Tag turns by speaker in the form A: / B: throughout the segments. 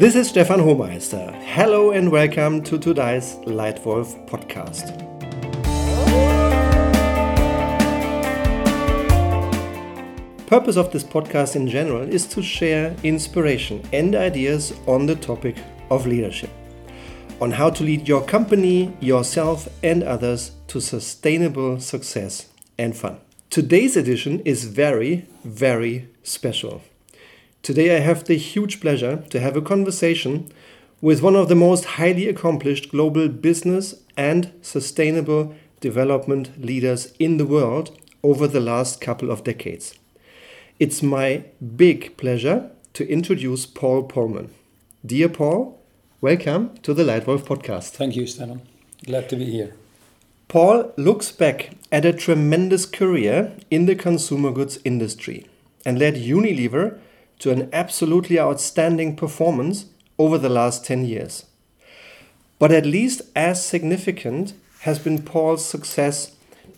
A: This is Stefan Homeister. Hello and welcome to today's Leitwolf podcast. Purpose of this podcast in general is to share inspiration and ideas on the topic of leadership. On how to lead your company, yourself and others to sustainable success and fun. Today's edition is very, very special. Today, I have the huge pleasure to have a conversation with one of the most highly accomplished global business and sustainable development leaders in the world over the last couple of decades. It's my big pleasure to introduce Paul Polman. Dear Paul, welcome to the Leitwolf podcast.
B: Thank you, Stefan. Glad to be here.
A: Paul looks back at a tremendous career in the consumer goods industry and led Unilever to an absolutely outstanding performance over the last 10 years. But at least as significant has been Paul's success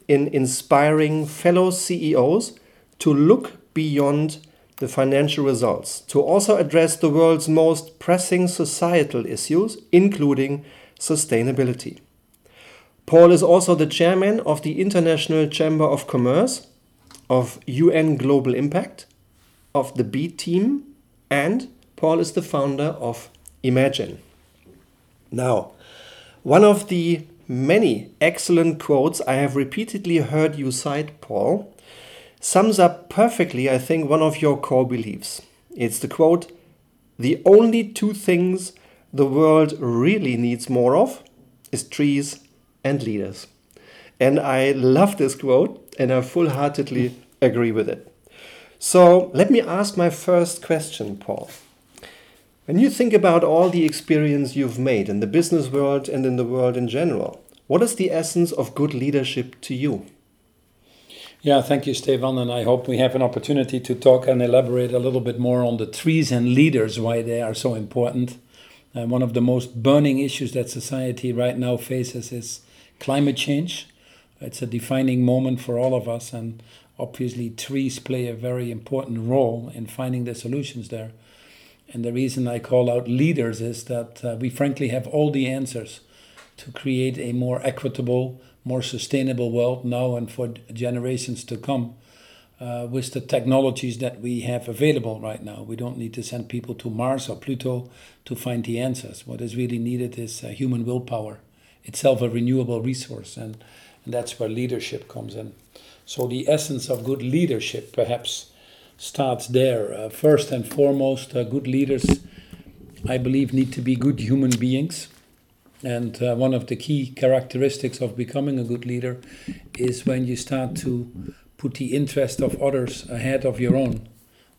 A: in inspiring fellow CEOs to look beyond the financial results, to also address the world's most pressing societal issues, including sustainability. Paul is also the chairman of the International Chamber of Commerce, of UN Global Impact, of the B team, and Paul is the founder of Imagine. Now, one of the many excellent quotes I have repeatedly heard you cite, Paul, sums up perfectly, I think, one of your core beliefs. It's the quote The only two things the world really needs more of is trees and leaders. And I love this quote and I full heartedly agree with it. So let me ask my first question, Paul. When you think about all the experience you've made in the business world and in the world in general, what is the essence of good leadership to you?
B: Yeah, thank you, Stefan. And I hope we have an opportunity to talk and elaborate a little bit more on the trees and leaders, why they are so important. And one of the most burning issues that society right now faces is climate change. It's a defining moment for all of us. And obviously trees play a very important role in finding the solutions there. And the reason I call out leaders is that uh, we frankly have all the answers to create a more equitable, more sustainable world now and for generations to come. Uh, with the technologies that we have available right now, we don't need to send people to Mars or Pluto to find the answers. What is really needed is uh, human willpower, itself a renewable resource, and, and that's where leadership comes in. So the essence of good leadership perhaps starts there. Uh, first and foremost, uh, good leaders, I believe, need to be good human beings. And uh, one of the key characteristics of becoming a good leader is when you start to put the interest of others ahead of your own,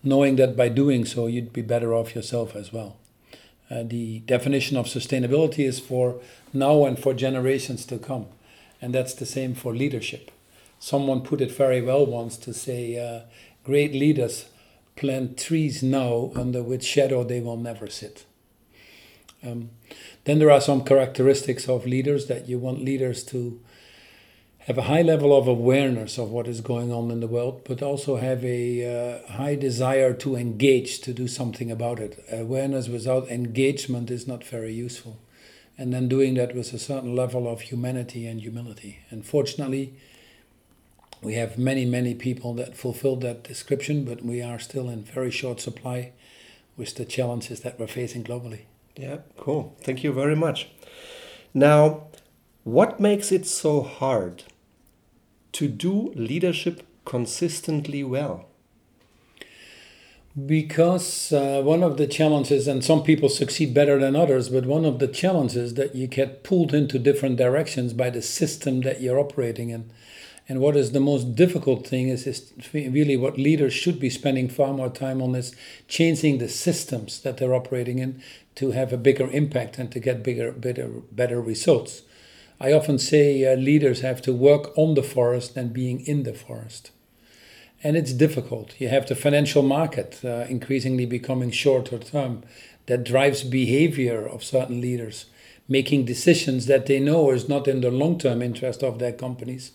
B: knowing that by doing so, you'd be better off yourself as well. Uh, the definition of sustainability is for now and for generations to come. And that's the same for leadership someone put it very well once to say, uh, great leaders plant trees now under which shadow they will never sit. Um, then there are some characteristics of leaders that you want leaders to have a high level of awareness of what is going on in the world, but also have a uh, high desire to engage, to do something about it. Awareness without engagement is not very useful. And then doing that with a certain level of humanity and humility. And fortunately, we have many, many people that fulfill that description, but we are still in very short supply with the challenges that we're facing globally.
A: Yeah, cool. Thank you very much. Now, what makes it so hard to do leadership consistently well?
B: Because uh, one of the challenges, and some people succeed better than others, but one of the challenges that you get pulled into different directions by the system that you're operating in. And what is the most difficult thing is, is really what leaders should be spending far more time on is changing the systems that they're operating in to have a bigger impact and to get bigger, better, better results. I often say uh, leaders have to work on the forest than being in the forest. And it's difficult. You have the financial market uh, increasingly becoming shorter term that drives behavior of certain leaders, making decisions that they know is not in the long term interest of their companies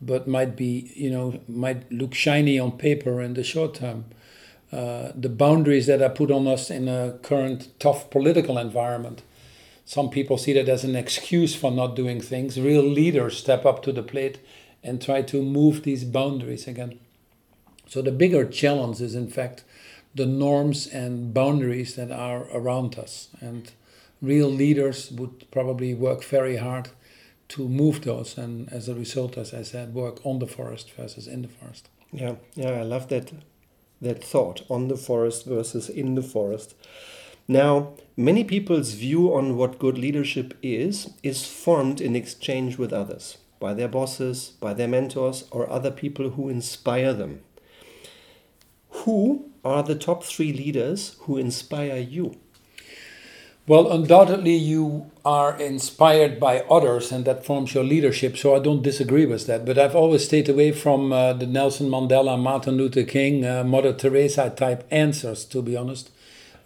B: but might be you know might look shiny on paper in the short term uh, the boundaries that are put on us in a current tough political environment. Some people see that as an excuse for not doing things. Real leaders step up to the plate and try to move these boundaries again. So the bigger challenge is, in fact, the norms and boundaries that are around us. And real leaders would probably work very hard to move those, and as a result, as I said, work on the forest versus in the forest.
A: Yeah, yeah, I love that that thought on the forest versus in the forest. Now, many people's view on what good leadership is is formed in exchange with others, by their bosses, by their mentors, or other people who inspire them. Who are the top three leaders who inspire you?
B: Well, undoubtedly, you are inspired by others, and that forms your leadership. So I don't disagree with that. But I've always stayed away from uh, the Nelson Mandela, Martin Luther King, uh, Mother Teresa type answers, to be honest,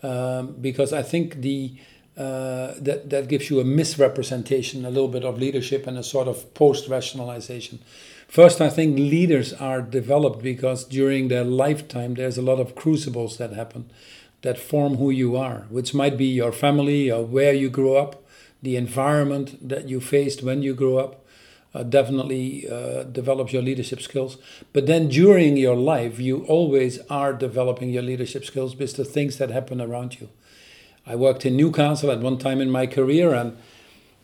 B: um, because I think the uh, that that gives you a misrepresentation, a little bit of leadership, and a sort of post-rationalization. First, I think leaders are developed because during their lifetime, there's a lot of crucibles that happen that form who you are, which might be your family or where you grew up, the environment that you faced when you grew up. Uh, definitely uh, develops your leadership skills. But then during your life, you always are developing your leadership skills with the things that happen around you. I worked in Newcastle at one time in my career, and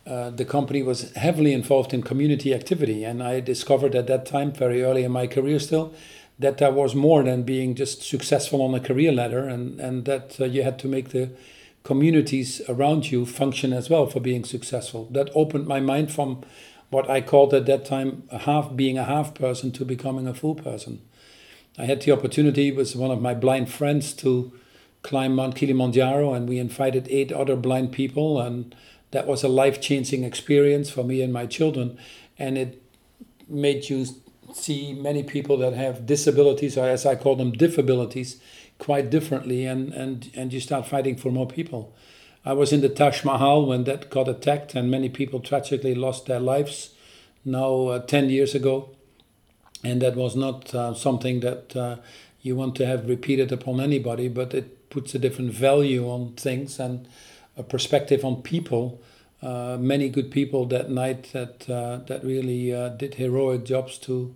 B: uh, the company was heavily involved in community activity. And I discovered at that time, very early in my career still, that there was more than being just successful on a career ladder and, and that uh, you had to make the communities around you function as well for being successful. That opened my mind from what I called at that time a half being a half person to becoming a full person. I had the opportunity with one of my blind friends to climb Mount Kilimanjaro and we invited eight other blind people and that was a life-changing experience for me and my children and it made you see many people that have disabilities, or as I call them, diffabilities, quite differently, and, and, and you start fighting for more people. I was in the Taj Mahal when that got attacked, and many people tragically lost their lives now uh, 10 years ago. And that was not uh, something that uh, you want to have repeated upon anybody, but it puts a different value on things and a perspective on people uh, many good people that night that uh, that really uh, did heroic jobs to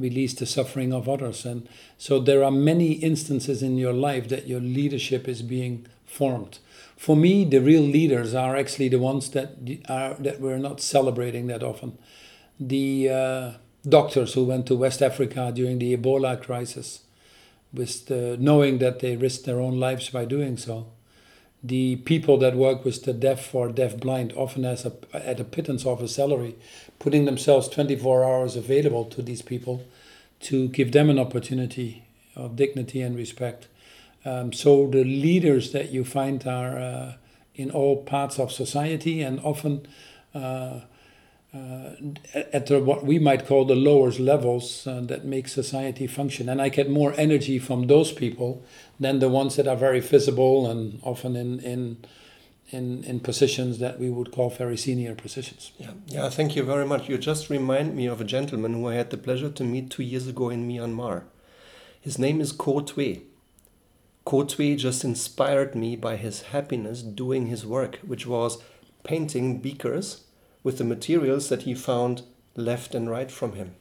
B: release the suffering of others. And so there are many instances in your life that your leadership is being formed. For me, the real leaders are actually the ones that are that we're not celebrating that often. The uh, doctors who went to West Africa during the Ebola crisis, with knowing that they risked their own lives by doing so the people that work with the deaf or deaf blind often as a, at a pittance of a salary, putting themselves 24 hours available to these people to give them an opportunity of dignity and respect. Um, so the leaders that you find are uh, in all parts of society and often uh, uh, at the, what we might call the lowest levels uh, that make society function. And I get more energy from those people than the ones that are very visible and often in, in, in, in positions that we would call very senior positions.
A: Yeah, yeah, thank you very much. You just remind me of a gentleman who I had the pleasure to meet two years ago in Myanmar. His name is Ko Twe. Ko Twe just inspired me by his happiness doing his work, which was painting beakers with the materials that he found left and right from him.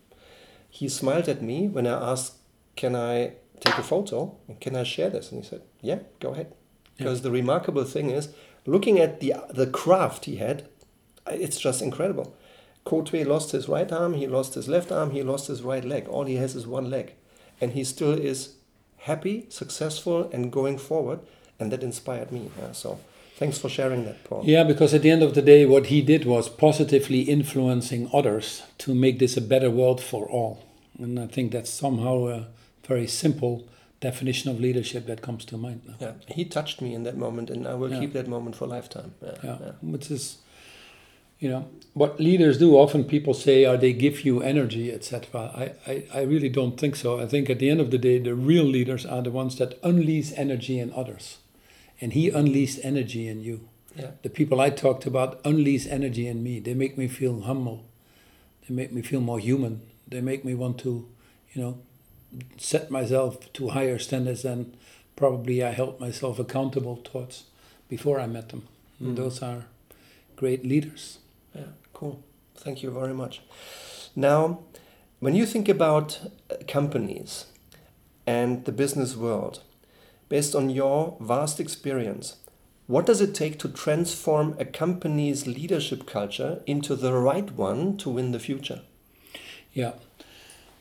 A: He smiled at me when I asked, Can I take a photo? Can I share this? And he said, Yeah, go ahead. Because yeah. the remarkable thing is, looking at the, the craft he had, it's just incredible. Ko Twe lost his right arm, he lost his left arm, he lost his right leg. All he has is one leg. And he still is happy, successful, and going forward. And that inspired me. Yeah, so Thanks for sharing that, Paul.
B: Yeah, because at the end of the day, what he did was positively influencing others to make this a better world for all. And I think that's somehow a very simple definition of leadership that comes to mind now.
A: Yeah, he touched me in that moment, and I will yeah. keep that moment for lifetime.
B: Yeah, yeah. yeah. which is, you know, what leaders do. Often people say, "Are they give you energy, etc." I, I, I really don't think so. I think at the end of the day, the real leaders are the ones that unleash energy in others and he unleashed energy in you.
A: Yeah.
B: The people I talked about unleash energy in me. They make me feel humble. They make me feel more human. They make me want to, you know, set myself to higher standards than probably I held myself accountable towards before I met them. Mm. Those are great leaders.
A: Yeah, cool. Thank you very much. Now, when you think about uh, companies and the business world, based on your vast experience, what does it take to transform a company's leadership culture into the right one to win the future?
B: Yeah.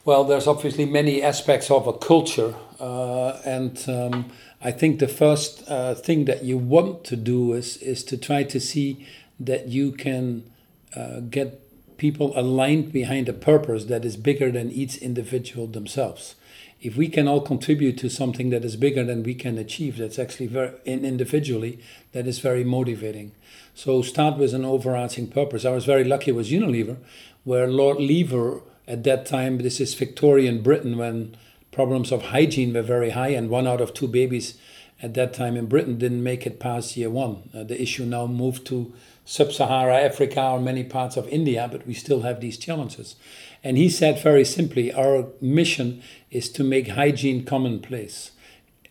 B: Well, there's obviously many aspects of a culture, uh, and um, I think the first uh, thing that you want to do is is to try to see that you can uh, get people aligned behind a purpose that is bigger than each individual themselves. If we can all contribute to something that is bigger than we can achieve, that's actually very individually that is very motivating. So start with an overarching purpose. I was very lucky with Unilever, where Lord Lever at that time, this is Victorian Britain when problems of hygiene were very high, and one out of two babies at that time in Britain didn't make it past year one. Uh, the issue now moved to sub Sahara Africa or many parts of India, but we still have these challenges. And he said very simply our mission is to make hygiene commonplace.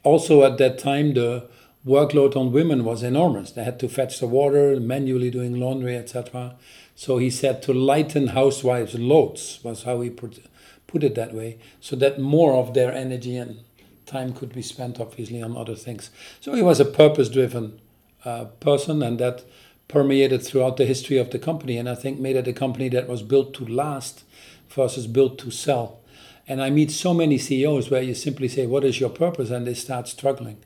B: Also, at that time, the workload on women was enormous. They had to fetch the water, manually doing laundry, etc. So he said to lighten housewives' loads, was how he put, put it that way, so that more of their energy and time could be spent, obviously, on other things. So he was a purpose driven uh, person, and that permeated throughout the history of the company, and I think made it a company that was built to last versus built to sell. And I meet so many CEOs where you simply say, "What is your purpose?" and they start struggling.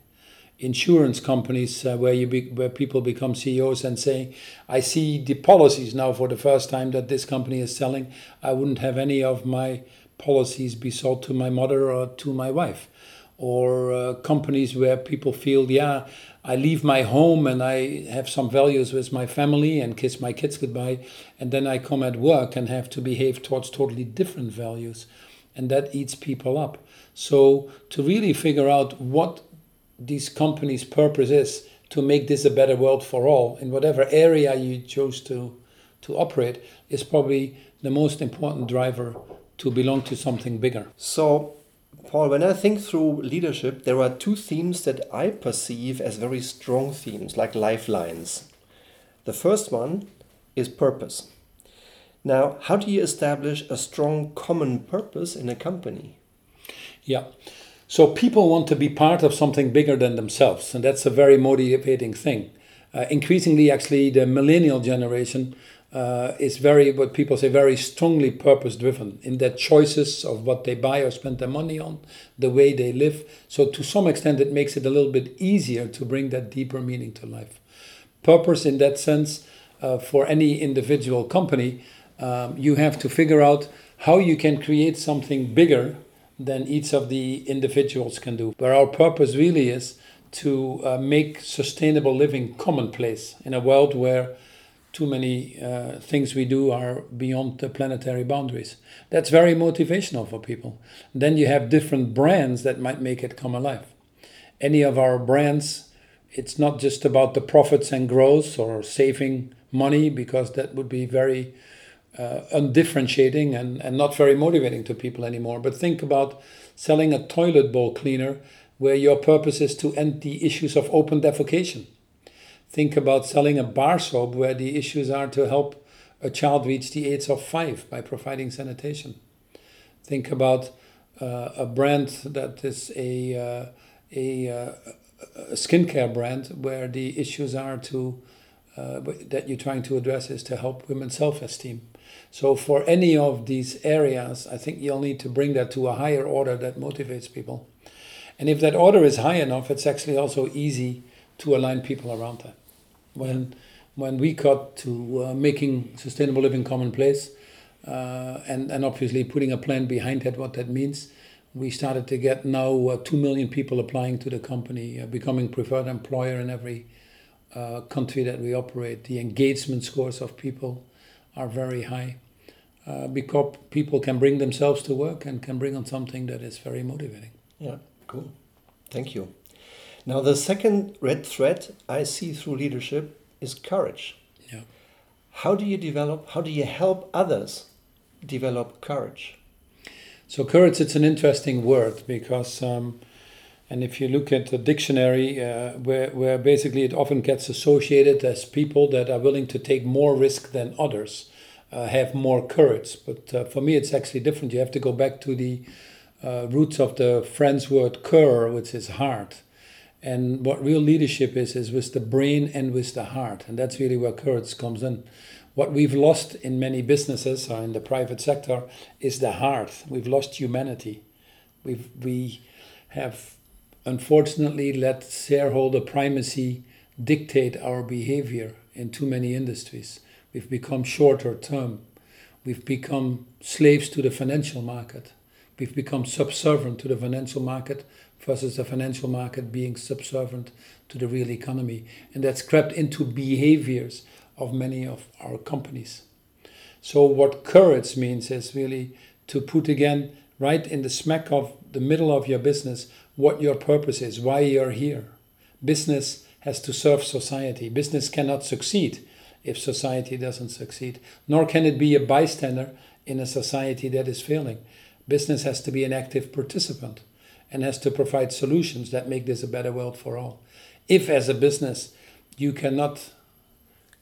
B: Insurance companies uh, where you be, where people become CEOs and say, "I see the policies now for the first time that this company is selling. I wouldn't have any of my policies be sold to my mother or to my wife." Or uh, companies where people feel, "Yeah, I leave my home and I have some values with my family and kiss my kids goodbye, and then I come at work and have to behave towards totally different values, and that eats people up. So to really figure out what these companies' purpose is to make this a better world for all in whatever area you choose to to operate is probably the most important driver to belong to something bigger.
A: So Paul, when I think through leadership, there are two themes that I perceive as very strong themes, like lifelines. The first one is purpose. Now, how do you establish a strong common purpose in a company?
B: Yeah. So people want to be part of something bigger than themselves, and that's a very motivating thing. Uh, increasingly, actually, the millennial generation uh, is very what people say very strongly purpose driven in their choices of what they buy or spend their money on the way they live. So to some extent it makes it a little bit easier to bring that deeper meaning to life. Purpose in that sense uh, for any individual company um, you have to figure out how you can create something bigger than each of the individuals can do. Where our purpose really is to uh, make sustainable living commonplace in a world where too many uh, things we do are beyond the planetary boundaries. That's very motivational for people. Then you have different brands that might make it come alive. Any of our brands, it's not just about the profits and growth or saving money, because that would be very uh, undifferentiating and, and not very motivating to people anymore. But think about selling a toilet bowl cleaner where your purpose is to end the issues of open defecation think about selling a bar soap where the issues are to help a child reach the age of five by providing sanitation. Think about uh, a brand that is a, uh, a, uh, a, skincare brand where the issues are to uh, that you're trying to address is to help women's self-esteem. So for any of these areas, I think you'll need to bring that to a higher order that motivates people. And if that order is high enough, it's actually also easy to align people around that when when we got to uh, making sustainable living commonplace, uh, and and obviously putting a plan behind that, what that means, we started to get now uh, two million people applying to the company, uh, becoming preferred employer in every uh, country that we operate. The engagement scores of people are very high. Uh, because people can bring themselves to work and can bring on something that is very motivating.
A: Yeah, cool. Thank you. Now, the second red thread I see through leadership is courage.
B: Yeah.
A: How do you develop, how do you help others develop courage?
B: So courage, it's an interesting word because, um, and if you look at the dictionary, uh, where, where basically it often gets associated as people that are willing to take more risk than others, uh, have more courage. But uh, for me, it's actually different. You have to go back to the uh, roots of the French word cœur, which is heart. And what real leadership is, is with the brain and with the heart. And that's really where courage comes in. What we've lost in many businesses or in the private sector is the heart. We've lost humanity. We've, we have unfortunately let shareholder primacy dictate our behavior in too many industries. We've become shorter term. We've become slaves to the financial market. We've become subservient to the financial market versus the financial market being subservient to the real economy. And that's crept into behaviors of many of our companies. So, what courage means is really to put again right in the smack of the middle of your business what your purpose is, why you're here. Business has to serve society. Business cannot succeed if society doesn't succeed, nor can it be a bystander in a society that is failing. Business has to be an active participant and has to provide solutions that make this a better world for all. If, as a business, you cannot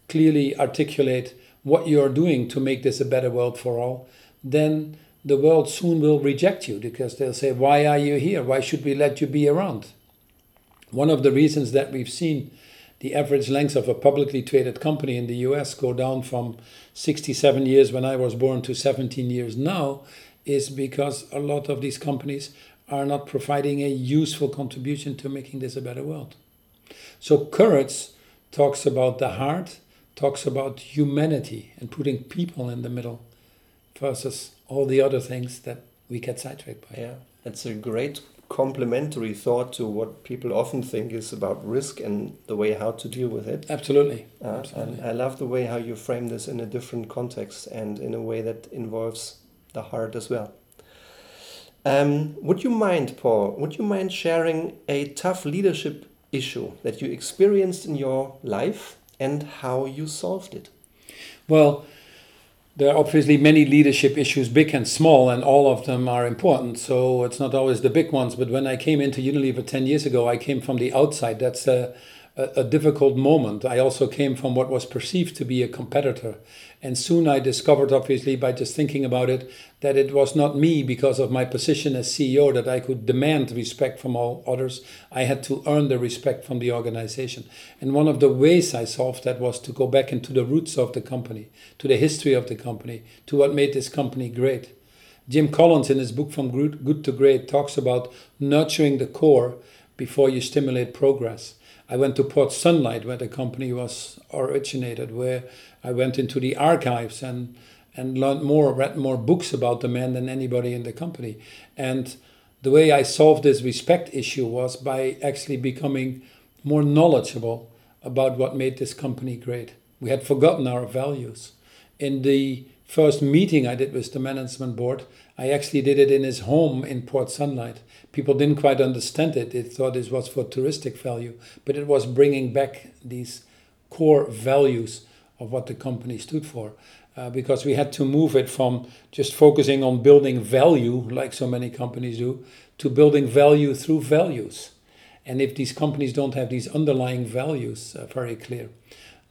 B: clearly articulate what you're doing to make this a better world for all, then the world soon will reject you because they'll say, Why are you here? Why should we let you be around? One of the reasons that we've seen the average length of a publicly traded company in the US go down from 67 years when I was born to 17 years now is because a lot of these companies are not providing a useful contribution to making this a better world. So, courage talks about the heart talks about humanity and putting people in the middle versus all the other things that we get sidetracked by.
A: Yeah, that's a great complementary thought to what people often think is about risk and the way how to deal with it.
B: Absolutely.
A: Uh,
B: Absolutely.
A: I love the way how you frame this in a different context and in a way that involves the heart as well. Um, would you mind, Paul, would you mind sharing a tough leadership issue that you experienced in your life and how you solved it?
B: Well, there are obviously many leadership issues, big and small, and all of them are important. So it's not always the big ones. But when I came into Unilever 10 years ago, I came from the outside. That's a, a, a difficult moment. I also came from what was perceived to be a competitor. And soon I discovered, obviously, by just thinking about it, that it was not me because of my position as CEO that I could demand respect from all others. I had to earn the respect from the organization. And one of the ways I solved that was to go back into the roots of the company, to the history of the company, to what made this company great. Jim Collins, in his book From Good to Great, talks about nurturing the core before you stimulate progress. I went to Port Sunlight, where the company was originated, where I went into the archives and and learned more, read more books about the man than anybody in the company. And the way I solved this respect issue was by actually becoming more knowledgeable about what made this company great. We had forgotten our values. In the first meeting I did with the management board, I actually did it in his home in Port Sunlight. People didn't quite understand it. They thought this was for touristic value, but it was bringing back these core values of what the company stood for. Uh, because we had to move it from just focusing on building value, like so many companies do, to building value through values. And if these companies don't have these underlying values uh, very clear,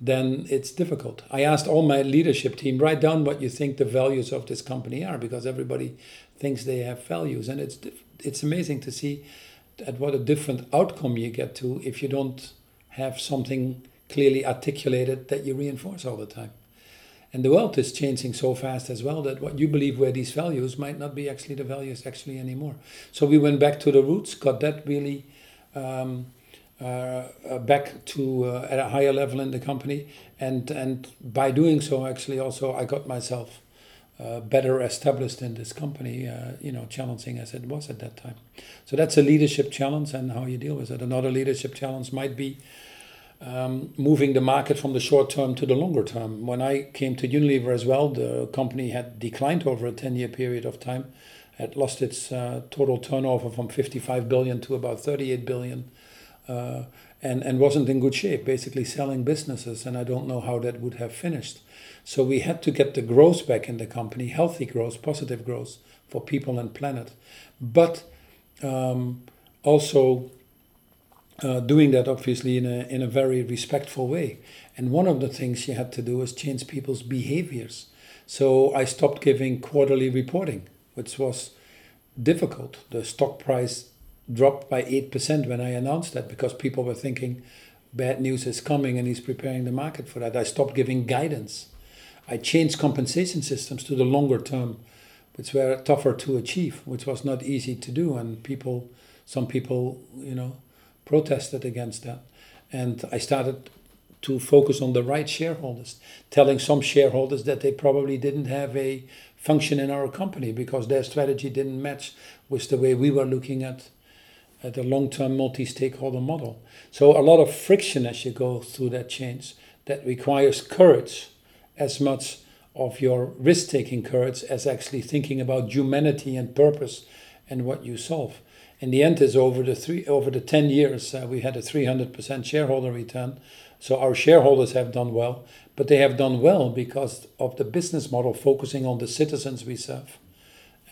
B: then it's difficult. I asked all my leadership team write down what you think the values of this company are, because everybody thinks they have values, and it's it's amazing to see at what a different outcome you get to if you don't have something clearly articulated that you reinforce all the time. And the world is changing so fast as well that what you believe were these values might not be actually the values actually anymore. So we went back to the roots, got that really um, back to uh, at a higher level in the company, and and by doing so, actually also I got myself uh, better established in this company. Uh, you know, challenging as it was at that time. So that's a leadership challenge, and how you deal with it. Another leadership challenge might be um, moving the market from the short term to the longer term. When I came to Unilever as well, the company had declined over a 10 year period of time, had lost its uh, total turnover from 55 billion to about 38 billion uh, and, and wasn't in good shape, basically selling businesses, and I don't know how that would have finished. So we had to get the growth back in the company, healthy growth, positive growth for people and planet, but um, also uh, doing that obviously in a, in a very respectful way. And one of the things you had to do was change people's behaviors. So I stopped giving quarterly reporting, which was difficult. The stock price dropped by 8% when I announced that because people were thinking bad news is coming and he's preparing the market for that. I stopped giving guidance. I changed compensation systems to the longer term, which were tougher to achieve, which was not easy to do. And people, some people, you know, protested against that. And I started to focus on the right shareholders, telling some shareholders that they probably didn't have a function in our company because their strategy didn't match with the way we were looking at, at a long-term multi-stakeholder model. So a lot of friction as you go through that change that requires courage as much of your risk-taking courage as actually thinking about humanity and purpose and what you solve. In the end, is over the three over the ten years, uh, we had a 300% shareholder return. So our shareholders have done well, but they have done well because of the business model focusing on the citizens we serve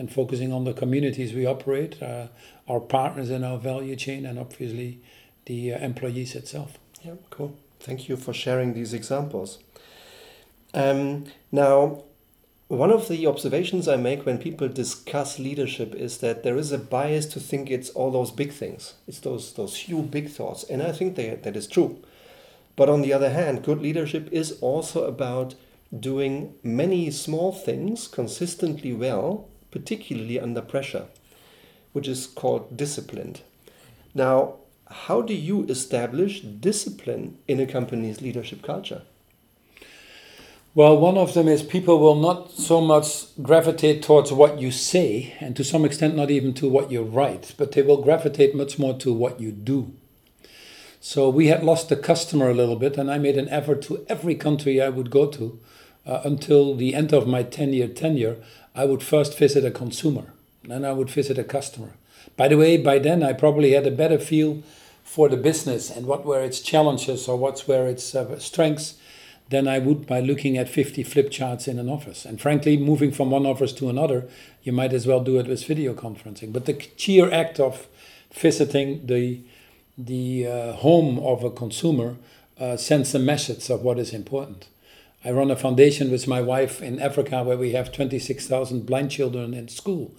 B: and focusing on the communities we operate, uh, our partners in our value chain, and obviously the uh, employees itself.
A: Yeah, cool. Thank you for sharing these examples. Um, now, one of the observations I make when people discuss leadership is that there is a bias to think it's all those big things. It's those those few big thoughts, and I think they, that is true. But on the other hand, good leadership is also about doing many small things consistently well, particularly under pressure, which is called disciplined. Now, how do you establish discipline in a company's leadership culture?
B: Well, one of them is people will not so much gravitate towards what you say, and to some extent, not even to what you write, but they will gravitate much more to what you do. So we had lost the customer a little bit, and I made an effort to every country I would go to uh, until the end of my 10 year tenure. I would first visit a consumer, then I would visit a customer. By the way, by then I probably had a better feel for the business and what were its challenges or what's were its uh, strengths than I would by looking at 50 flip charts in an office. And frankly, moving from one office to another, you might as well do it with video conferencing. But the sheer act of visiting the, the uh, home of a consumer uh, sends a message of what is important. I run a foundation with my wife in Africa where we have 26,000 blind children in school.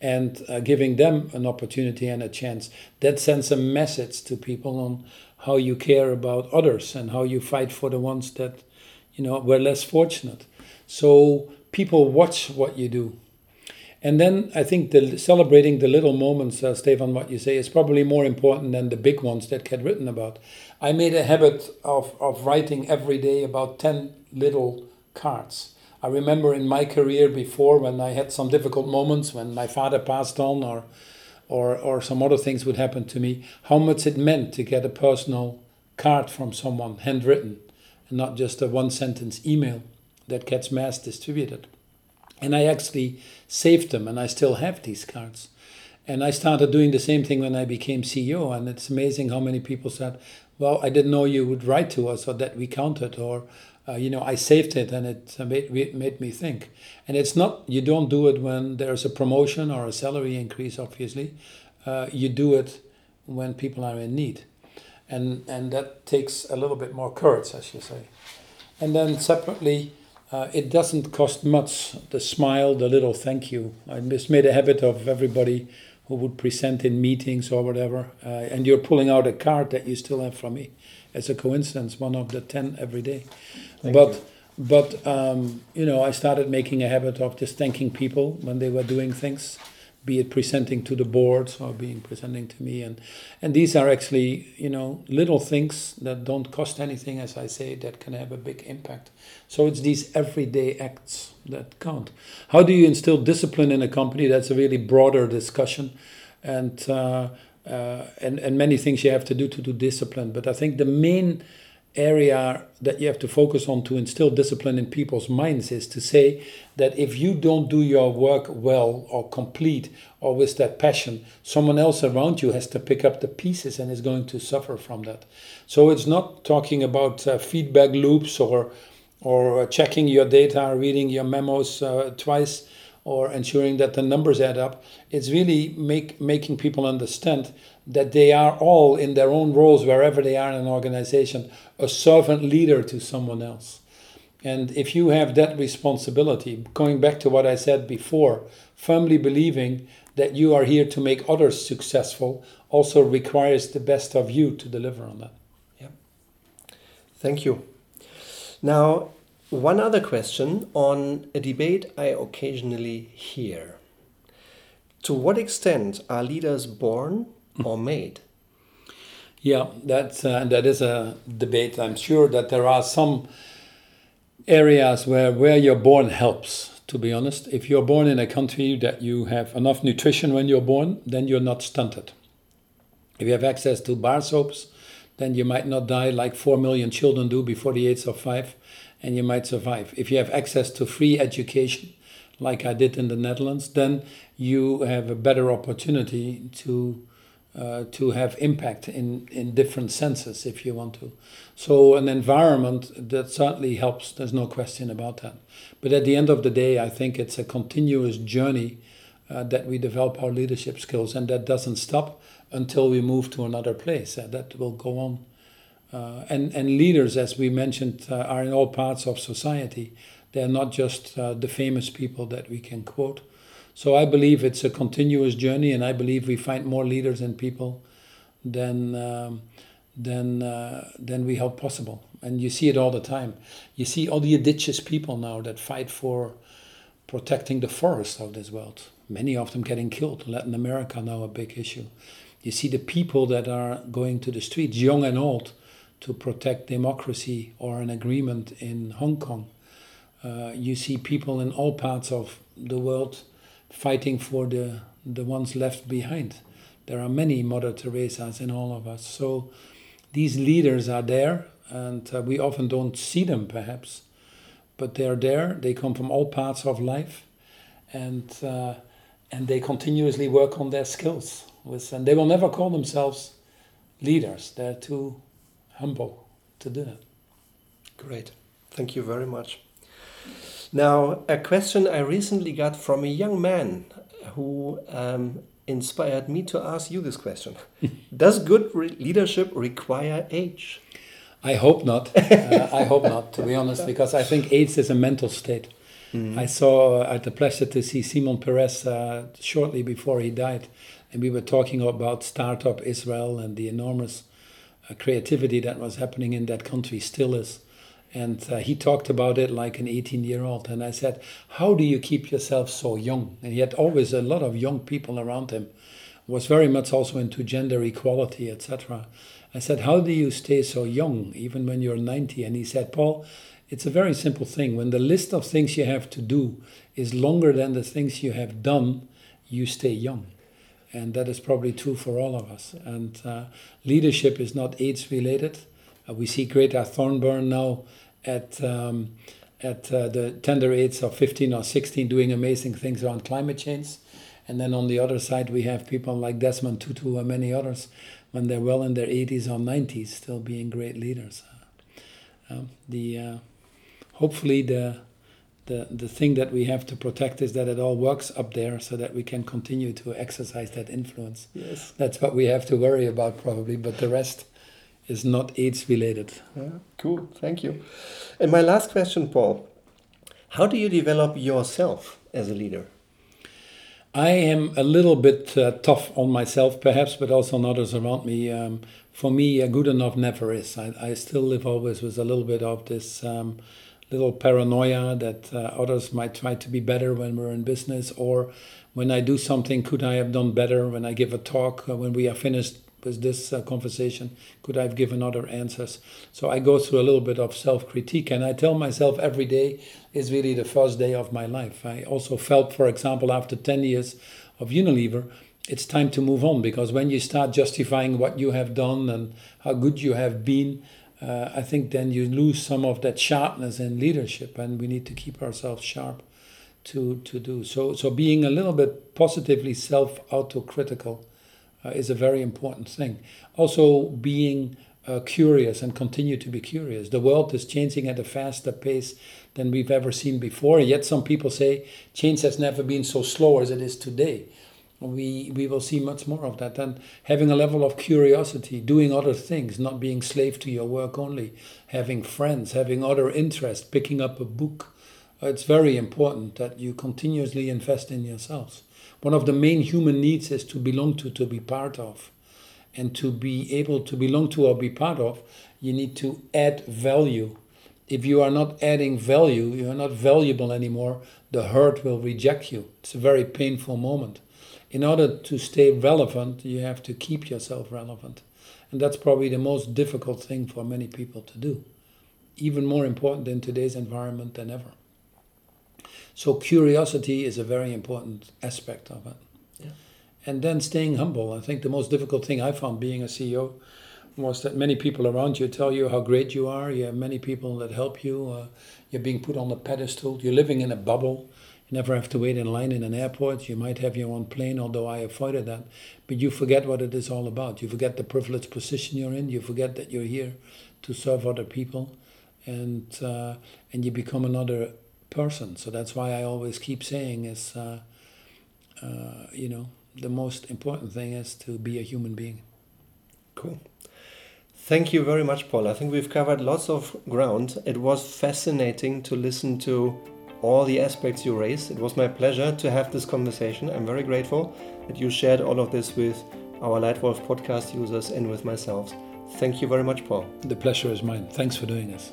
B: And uh, giving them an opportunity and a chance, that sends a message to people on how you care about others and how you fight for the ones that you know, we're less fortunate. So people watch what you do. And then I think the celebrating the little moments, uh, Stefan, what you say, is probably more important than the big ones that get written about. I made a habit of, of writing every day about 10 little cards. I remember in my career before when I had some difficult moments, when my father passed on or, or, or some other things would happen to me, how much it meant to get a personal card from someone, handwritten and not just a one sentence email that gets mass distributed. And I actually saved them and I still have these cards. And I started doing the same thing when I became CEO. And it's amazing how many people said, Well, I didn't know you would write to us or that we counted, or, uh, you know, I saved it and it made, made me think. And it's not, you don't do it when there's a promotion or a salary increase, obviously. Uh, you do it when people are in need and and that takes a little bit more courage, as you say. And then separately, uh, it doesn't cost much. The smile, the little thank you. I just made a habit of everybody who would present in meetings or whatever, uh, and you're pulling out a card that you still have from me. As a coincidence, one of the ten every day. Thank but. You. But um, you know, I started making a habit of just thanking people when they were doing things, be it presenting to the boards or being presenting to me. And and these are actually you know little things that don't cost anything as i say that can have a big impact. So it's these everyday acts that count. How do you instill discipline in a company? That's a really broader discussion. And uh, uh, and and many things you have to do to do discipline. But i think the main area that you have to focus on to instill discipline in people's minds is to say that if you don't do your work well or complete or with that passion, someone else around you has to pick up the pieces and is going to suffer from that. So it's not talking about uh, feedback loops or or checking your data, reading your memos uh, twice, or ensuring that the numbers add up. It's really make, making people understand that they are all in their own roles wherever they are in an organization a servant leader to someone else. And if you have that responsibility going back to what i said before firmly believing that you are here to make others successful also requires the best of you to deliver on that.
A: Yeah. Thank you. Now one other question on a debate i occasionally hear to what extent are leaders born or made?
B: Yeah, that's uh, that is a debate. I'm sure that there are some areas where where you're born helps. To be honest, if you're born in a country that you have enough nutrition when you're born, then you're not stunted. If you have access to bar soaps, then you might not die like four million children do before the age of five, and you might survive. If you have access to free education, like I did in the Netherlands, then you have a better opportunity to uh, to have impact in, in different senses if you want to. So, an environment that certainly helps, there's no question about that. But at the end of the day, I think it's a continuous journey uh, that we develop our leadership skills, and that doesn't stop until we move to another place. Uh, that will go on. Uh, and, and leaders, as we mentioned, uh, are in all parts of society. They're not just uh, the famous people that we can quote. So I believe it's a continuous journey, and I believe we find more leaders and people than um, than uh, than we hope possible. And you see it all the time. You see all the indigenous people now that fight for protecting the forests of this world. Many of them getting killed. Latin America now a big issue. You see the people that are going to the streets, young and old, to protect democracy or an agreement in Hong Kong. Uh, you see people in all parts of the world fighting for the, the ones left behind. There are many Mother Teresa's in all of us. So these leaders are there, and uh, we often don't see them perhaps, but they're there. They come from all parts of life, and uh, and they continuously work on their skills. With, and they will never call themselves leaders. They're too humble to do that.
A: Great. Thank you very much. Now, a question I recently got from a young man who um, inspired me to ask you this question Does good re leadership require age?
B: I hope not. uh, I hope not, to be honest, because I think age is a mental state. Mm. I saw, I had the pleasure to see Shimon Peres uh, shortly before he died, and we were talking about startup Israel and the enormous creativity that was happening in that country, still is. And uh, he talked about it like an 18 year old. And I said, How do you keep yourself so young? And he had always a lot of young people around him, was very much also into gender equality, etc. I said, How do you stay so young, even when you're 90? And he said, Paul, it's a very simple thing. When the list of things you have to do is longer than the things you have done, you stay young. And that is probably true for all of us. And uh, leadership is not age related. Uh, we see Greta Thunberg now at um, at uh, the tender age of 15 or 16 doing amazing things around climate change. And then on the other side, we have people like Desmond Tutu and many others when they're well in their 80s or 90s, still being great leaders. Uh, um, the uh, hopefully the the the thing that we have to protect is that it all works up there, so that we can continue to exercise that influence.
A: Yes,
B: that's what we have to worry about probably. But the rest is not AIDS related.
A: Yeah, cool, thank you. And my last question, Paul how do you develop yourself as a leader?
B: I am a little bit uh, tough on myself, perhaps, but also on others around me. Um, for me, uh, good enough never is. I, I, still live always with a little bit of this um, little paranoia that uh, others might try to be better when we're in business, or when I do something, could I have done better? When I give a talk, uh, when we are finished with this uh, conversation? Could I have given other answers? So I go through a little bit of self critique, and I tell myself every day is really the first day of my life. I also felt, for example, after 10 years of Unilever, it's time to move on because when you start justifying what you have done and how good you have been, uh, I think then you lose some of that sharpness in leadership, and we need to keep ourselves sharp to to do so. So being a little bit positively self autocritical uh, is a very important thing. Also being uh, curious and continue to be curious. The world is changing at a faster pace than we've ever seen before. Yet some people say change has never been so slow as it is today. We we will see much more of that. And having a level of curiosity, doing other things, not being slave to your work only, having friends, having other interests, picking up a book. Uh, it's very important that you continuously invest in yourselves. One of the main human needs is to belong to, to be part of and to be able to belong to or be part of, you need to add value. If you are not adding value, you are not valuable anymore, the herd will reject you. It's a very painful moment. In order to stay relevant, you have to keep yourself relevant. And that's probably the most difficult thing for many people to do. Even more important in today's environment than ever. So, curiosity is a very important aspect of it and then staying humble. I think the most difficult thing I found being a CEO was that many people around you tell you how great you are. You have many people that help you. Uh, you're being put on a pedestal. You're living in a bubble. You never have to wait in line in an airport. You might have your own plane, although I avoided that. But you forget what it is all about. You forget the privileged position you're in. You forget that you're here to serve other people, and uh, and you become another person. So that's why I always keep saying is, uh, uh you know, the most important thing is to be a human being.
A: Cool. Thank you very much, Paul. I think we've covered lots of ground. It was fascinating to listen to all the aspects you raised. It was my pleasure to have this conversation. I'm very grateful that you shared all of this with our Leitwolf podcast users and with myself. Thank you very much, Paul.
B: The pleasure is mine. Thanks for doing this.